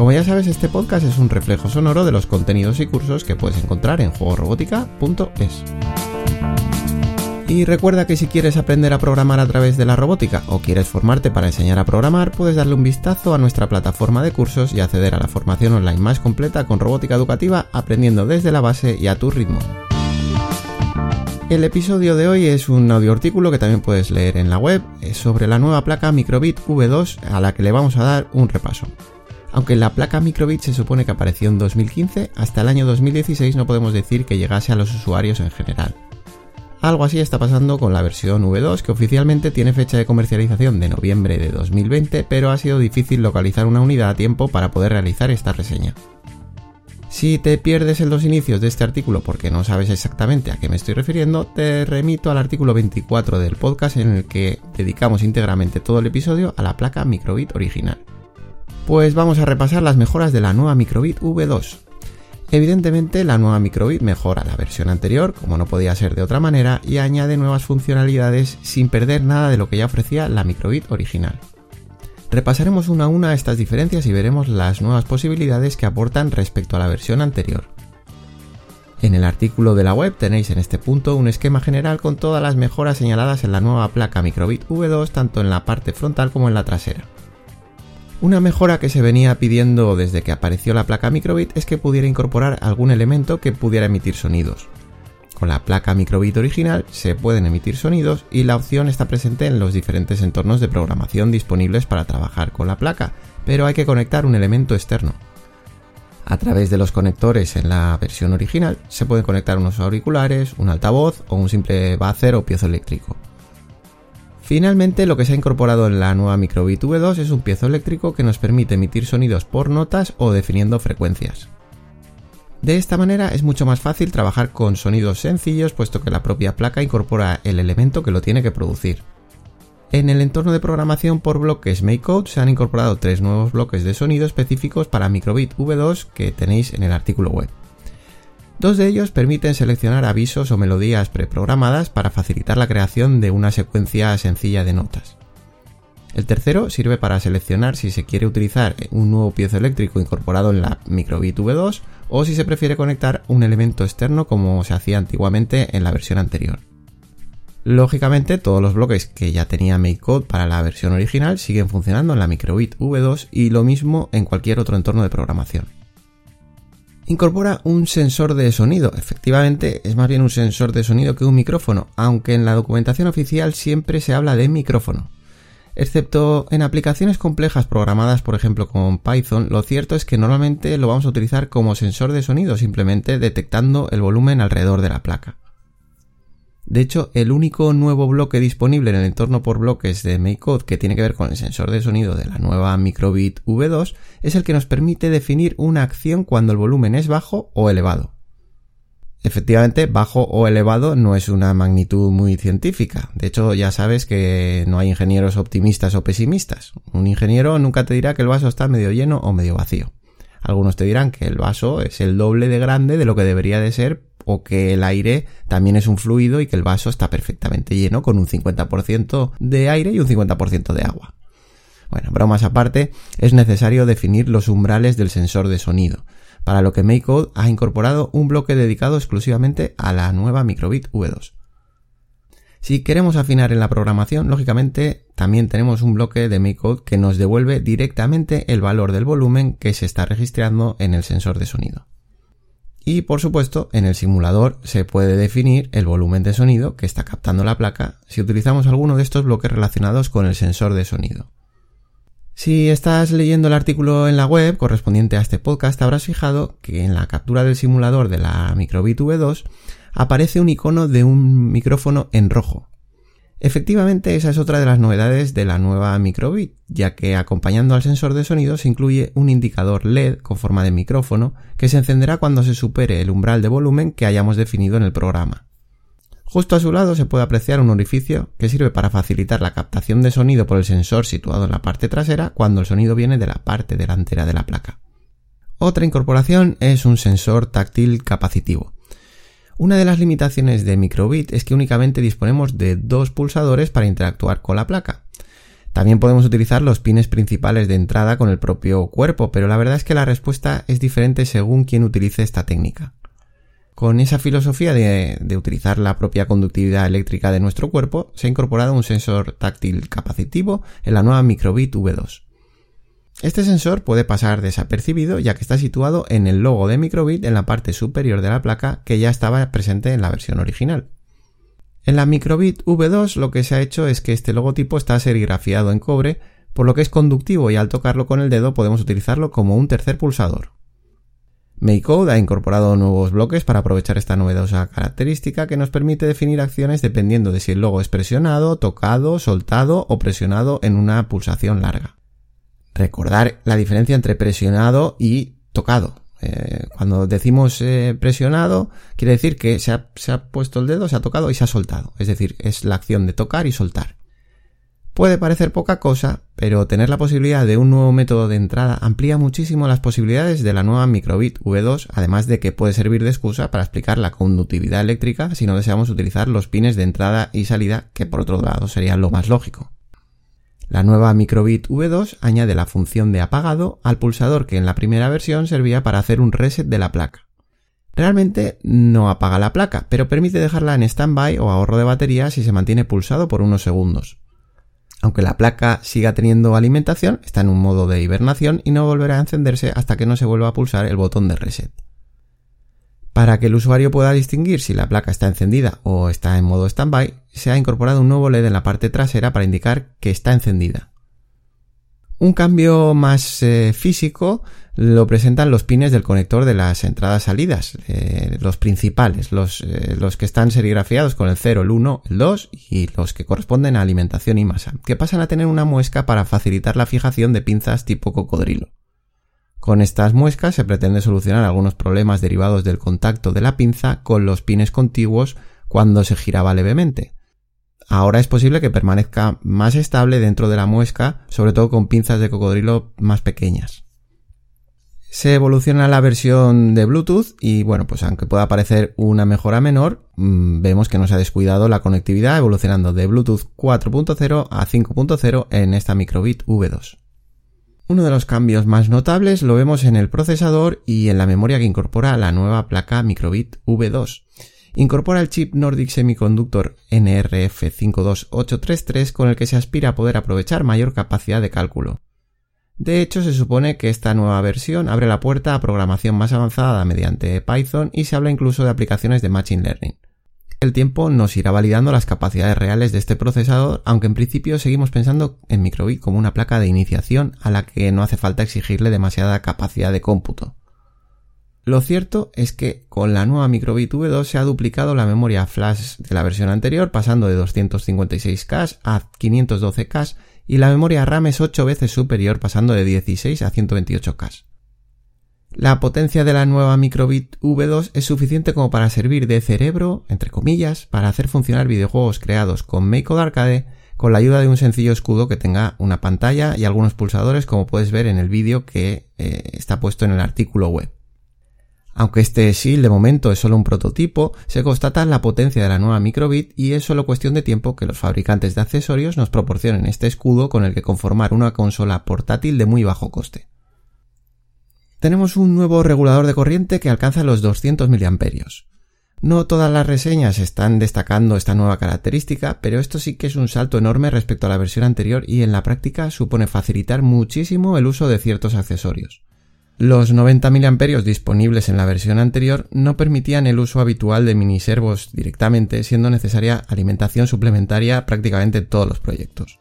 Como ya sabes, este podcast es un reflejo sonoro de los contenidos y cursos que puedes encontrar en juegorobótica.es. Y recuerda que si quieres aprender a programar a través de la robótica o quieres formarte para enseñar a programar, puedes darle un vistazo a nuestra plataforma de cursos y acceder a la formación online más completa con robótica educativa, aprendiendo desde la base y a tu ritmo. El episodio de hoy es un audio artículo que también puedes leer en la web sobre la nueva placa Microbit V2 a la que le vamos a dar un repaso. Aunque la placa Microbit se supone que apareció en 2015, hasta el año 2016 no podemos decir que llegase a los usuarios en general. Algo así está pasando con la versión V2 que oficialmente tiene fecha de comercialización de noviembre de 2020, pero ha sido difícil localizar una unidad a tiempo para poder realizar esta reseña. Si te pierdes en los inicios de este artículo porque no sabes exactamente a qué me estoy refiriendo, te remito al artículo 24 del podcast en el que dedicamos íntegramente todo el episodio a la placa Microbit original. Pues vamos a repasar las mejoras de la nueva Microbit V2. Evidentemente la nueva Microbit mejora la versión anterior, como no podía ser de otra manera, y añade nuevas funcionalidades sin perder nada de lo que ya ofrecía la Microbit original. Repasaremos una a una estas diferencias y veremos las nuevas posibilidades que aportan respecto a la versión anterior. En el artículo de la web tenéis en este punto un esquema general con todas las mejoras señaladas en la nueva placa Microbit V2 tanto en la parte frontal como en la trasera. Una mejora que se venía pidiendo desde que apareció la placa Microbit es que pudiera incorporar algún elemento que pudiera emitir sonidos. Con la placa Microbit original se pueden emitir sonidos y la opción está presente en los diferentes entornos de programación disponibles para trabajar con la placa, pero hay que conectar un elemento externo. A través de los conectores en la versión original se pueden conectar unos auriculares, un altavoz o un simple buzzer o piezoeléctrico. Finalmente, lo que se ha incorporado en la nueva Microbit V2 es un piezoeléctrico que nos permite emitir sonidos por notas o definiendo frecuencias. De esta manera es mucho más fácil trabajar con sonidos sencillos puesto que la propia placa incorpora el elemento que lo tiene que producir. En el entorno de programación por bloques MakeCode se han incorporado tres nuevos bloques de sonido específicos para Microbit V2 que tenéis en el artículo web. Dos de ellos permiten seleccionar avisos o melodías preprogramadas para facilitar la creación de una secuencia sencilla de notas. El tercero sirve para seleccionar si se quiere utilizar un nuevo piezoeléctrico incorporado en la Microbit V2 o si se prefiere conectar un elemento externo como se hacía antiguamente en la versión anterior. Lógicamente, todos los bloques que ya tenía MakeCode para la versión original siguen funcionando en la Microbit V2 y lo mismo en cualquier otro entorno de programación incorpora un sensor de sonido. Efectivamente, es más bien un sensor de sonido que un micrófono, aunque en la documentación oficial siempre se habla de micrófono. Excepto en aplicaciones complejas programadas, por ejemplo, con Python, lo cierto es que normalmente lo vamos a utilizar como sensor de sonido, simplemente detectando el volumen alrededor de la placa. De hecho, el único nuevo bloque disponible en el entorno por bloques de MakeCode que tiene que ver con el sensor de sonido de la nueva Microbit V2 es el que nos permite definir una acción cuando el volumen es bajo o elevado. Efectivamente, bajo o elevado no es una magnitud muy científica. De hecho, ya sabes que no hay ingenieros optimistas o pesimistas. Un ingeniero nunca te dirá que el vaso está medio lleno o medio vacío. Algunos te dirán que el vaso es el doble de grande de lo que debería de ser o que el aire también es un fluido y que el vaso está perfectamente lleno con un 50% de aire y un 50% de agua. Bueno, bromas aparte, es necesario definir los umbrales del sensor de sonido, para lo que MakeCode ha incorporado un bloque dedicado exclusivamente a la nueva Microbit V2. Si queremos afinar en la programación, lógicamente también tenemos un bloque de MakeCode que nos devuelve directamente el valor del volumen que se está registrando en el sensor de sonido. Y por supuesto, en el simulador se puede definir el volumen de sonido que está captando la placa si utilizamos alguno de estos bloques relacionados con el sensor de sonido. Si estás leyendo el artículo en la web correspondiente a este podcast, habrás fijado que en la captura del simulador de la Microbit V2 aparece un icono de un micrófono en rojo. Efectivamente, esa es otra de las novedades de la nueva Microbit, ya que acompañando al sensor de sonido se incluye un indicador LED con forma de micrófono que se encenderá cuando se supere el umbral de volumen que hayamos definido en el programa. Justo a su lado se puede apreciar un orificio que sirve para facilitar la captación de sonido por el sensor situado en la parte trasera cuando el sonido viene de la parte delantera de la placa. Otra incorporación es un sensor táctil capacitivo. Una de las limitaciones de Microbit es que únicamente disponemos de dos pulsadores para interactuar con la placa. También podemos utilizar los pines principales de entrada con el propio cuerpo, pero la verdad es que la respuesta es diferente según quien utilice esta técnica. Con esa filosofía de, de, utilizar la propia conductividad eléctrica de nuestro cuerpo, se ha incorporado un sensor táctil capacitivo en la nueva Microbit V2. Este sensor puede pasar desapercibido ya que está situado en el logo de Microbit en la parte superior de la placa que ya estaba presente en la versión original. En la Microbit V2 lo que se ha hecho es que este logotipo está serigrafiado en cobre, por lo que es conductivo y al tocarlo con el dedo podemos utilizarlo como un tercer pulsador. MakeCode ha incorporado nuevos bloques para aprovechar esta novedosa característica que nos permite definir acciones dependiendo de si el logo es presionado, tocado, soltado o presionado en una pulsación larga. Recordar la diferencia entre presionado y tocado. Eh, cuando decimos eh, presionado, quiere decir que se ha, se ha puesto el dedo, se ha tocado y se ha soltado. Es decir, es la acción de tocar y soltar. Puede parecer poca cosa, pero tener la posibilidad de un nuevo método de entrada amplía muchísimo las posibilidades de la nueva Microbit V2, además de que puede servir de excusa para explicar la conductividad eléctrica si no deseamos utilizar los pines de entrada y salida, que por otro lado sería lo más lógico. La nueva Microbit V2 añade la función de apagado al pulsador que en la primera versión servía para hacer un reset de la placa. Realmente no apaga la placa, pero permite dejarla en standby o ahorro de batería si se mantiene pulsado por unos segundos. Aunque la placa siga teniendo alimentación, está en un modo de hibernación y no volverá a encenderse hasta que no se vuelva a pulsar el botón de reset. Para que el usuario pueda distinguir si la placa está encendida o está en modo standby, se ha incorporado un nuevo LED en la parte trasera para indicar que está encendida. Un cambio más eh, físico lo presentan los pines del conector de las entradas-salidas, eh, los principales, los, eh, los, que están serigrafiados con el 0, el 1, el 2 y los que corresponden a alimentación y masa, que pasan a tener una muesca para facilitar la fijación de pinzas tipo cocodrilo. Con estas muescas se pretende solucionar algunos problemas derivados del contacto de la pinza con los pines contiguos cuando se giraba levemente. Ahora es posible que permanezca más estable dentro de la muesca, sobre todo con pinzas de cocodrilo más pequeñas. Se evoluciona la versión de Bluetooth y bueno, pues aunque pueda parecer una mejora menor, mm, vemos que no se ha descuidado la conectividad evolucionando de Bluetooth 4.0 a 5.0 en esta Microbit V2. Uno de los cambios más notables lo vemos en el procesador y en la memoria que incorpora la nueva placa Microbit V2. Incorpora el chip Nordic Semiconductor NRF52833 con el que se aspira a poder aprovechar mayor capacidad de cálculo. De hecho, se supone que esta nueva versión abre la puerta a programación más avanzada mediante Python y se habla incluso de aplicaciones de Machine Learning el tiempo nos irá validando las capacidades reales de este procesador, aunque en principio seguimos pensando en Microbit como una placa de iniciación a la que no hace falta exigirle demasiada capacidad de cómputo. Lo cierto es que con la nueva Microbit V2 se ha duplicado la memoria flash de la versión anterior, pasando de 256K a 512K, y la memoria RAM es 8 veces superior, pasando de 16 a 128K. La potencia de la nueva Microbit V2 es suficiente como para servir de cerebro, entre comillas, para hacer funcionar videojuegos creados con MakeCode Arcade con la ayuda de un sencillo escudo que tenga una pantalla y algunos pulsadores como puedes ver en el vídeo que eh, está puesto en el artículo web. Aunque este SIL de momento es solo un prototipo, se constata la potencia de la nueva Microbit y es solo cuestión de tiempo que los fabricantes de accesorios nos proporcionen este escudo con el que conformar una consola portátil de muy bajo coste tenemos un nuevo regulador de corriente que alcanza los 200 mA. No todas las reseñas están destacando esta nueva característica, pero esto sí que es un salto enorme respecto a la versión anterior y en la práctica supone facilitar muchísimo el uso de ciertos accesorios. Los 90 mA disponibles en la versión anterior no permitían el uso habitual de miniservos directamente, siendo necesaria alimentación suplementaria prácticamente en todos los proyectos.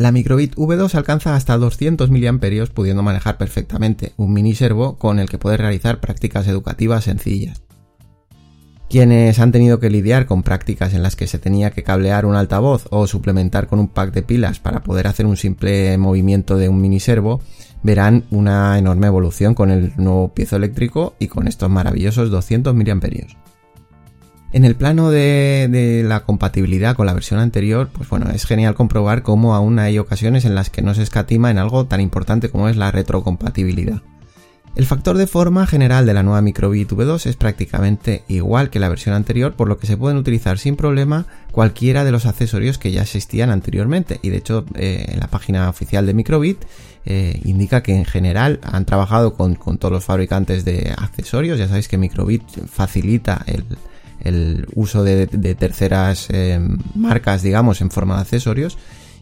La Microbit V2 alcanza hasta 200 mA pudiendo manejar perfectamente un mini servo con el que puedes realizar prácticas educativas sencillas. Quienes han tenido que lidiar con prácticas en las que se tenía que cablear un altavoz o suplementar con un pack de pilas para poder hacer un simple movimiento de un mini servo, verán una enorme evolución con el nuevo piezo eléctrico y con estos maravillosos 200 mAh. En el plano de, la compatibilidad con la versión anterior, pues bueno, es genial comprobar cómo aún hay ocasiones en las que no se escatima en algo tan importante como es la retrocompatibilidad. El factor de forma general de la nueva Microbit V2 es prácticamente igual que la versión anterior, por lo que se pueden utilizar sin problema cualquiera de los accesorios que ya existían anteriormente. Y de hecho, eh, en la página oficial de Microbit eh, indica que en general han trabajado con, todos los fabricantes de accesorios. Ya sabéis que Microbit facilita el, uso de, terceras eh, marcas, digamos, en forma de accesorios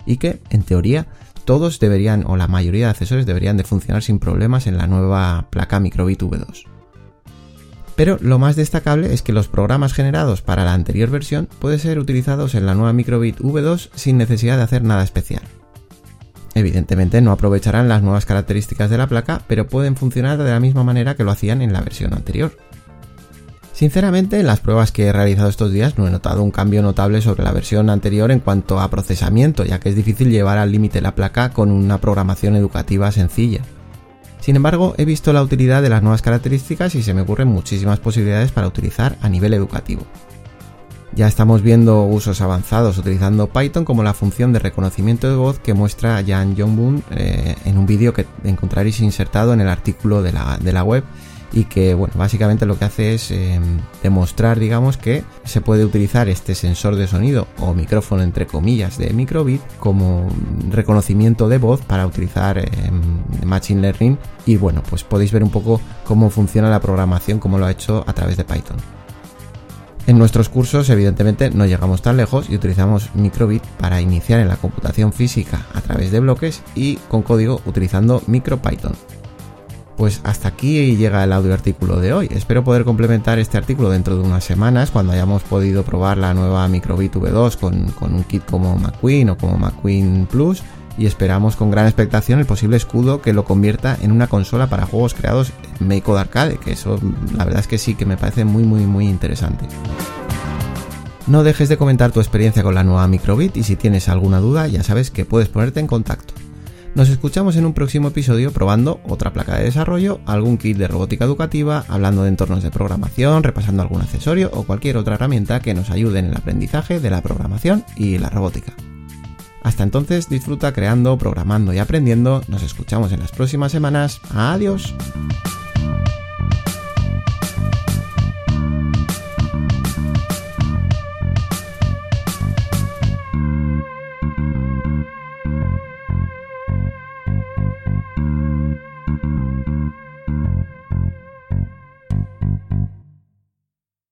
y que en teoría todos deberían, o la mayoría de accesorios deberían de funcionar sin problemas en la nueva placa Microbit V2. Pero lo más destacable es que los programas generados para la anterior versión pueden ser utilizados en la nueva Microbit V2 sin necesidad de hacer nada especial. Evidentemente no aprovecharán las nuevas características de la placa, pero pueden funcionar de la misma manera que lo hacían en la versión anterior. Sinceramente, en las pruebas que he realizado estos días no he notado un cambio notable sobre la versión anterior en cuanto a procesamiento, ya que es difícil llevar al límite la placa con una programación educativa sencilla. Sin embargo, he visto la utilidad de las nuevas características y se me ocurren muchísimas posibilidades para utilizar a nivel educativo. Ya estamos viendo usos avanzados utilizando Python como la función de reconocimiento de voz que muestra Jan Jongbun eh, en un vídeo que encontraréis insertado en el artículo de la web y que bueno básicamente lo que hace es em, demostrar digamos que se puede utilizar este sensor de sonido o micrófono entre comillas de microbit como reconocimiento de voz para utilizar em, machine learning y bueno pues podéis ver un poco cómo funciona la programación como lo ha hecho a través de Python en nuestros cursos, evidentemente, no llegamos tan lejos y utilizamos microbit para iniciar en la computación física a través de bloques y con código utilizando MicroPython. Pues hasta aquí llega el audio artículo de hoy. Espero poder complementar este artículo dentro de unas semanas cuando hayamos podido probar la nueva Microbit V2 con, un kit como McQueen o como McQueen Plus y esperamos con gran expectación el posible escudo que lo convierta en una consola para juegos creados en Make Arcade, que eso la verdad es que sí que me parece muy muy muy interesante. No dejes de comentar tu experiencia con la nueva Microbit y si tienes alguna duda ya sabes que puedes ponerte en contacto. Nos escuchamos en un próximo episodio probando otra placa de desarrollo, algún kit de robótica educativa, hablando de entornos de programación, repasando algún accesorio o cualquier otra herramienta que nos ayude en el aprendizaje de la programación y la robótica. Hasta entonces disfruta creando, programando y aprendiendo. Nos escuchamos en las próximas semanas. Adiós.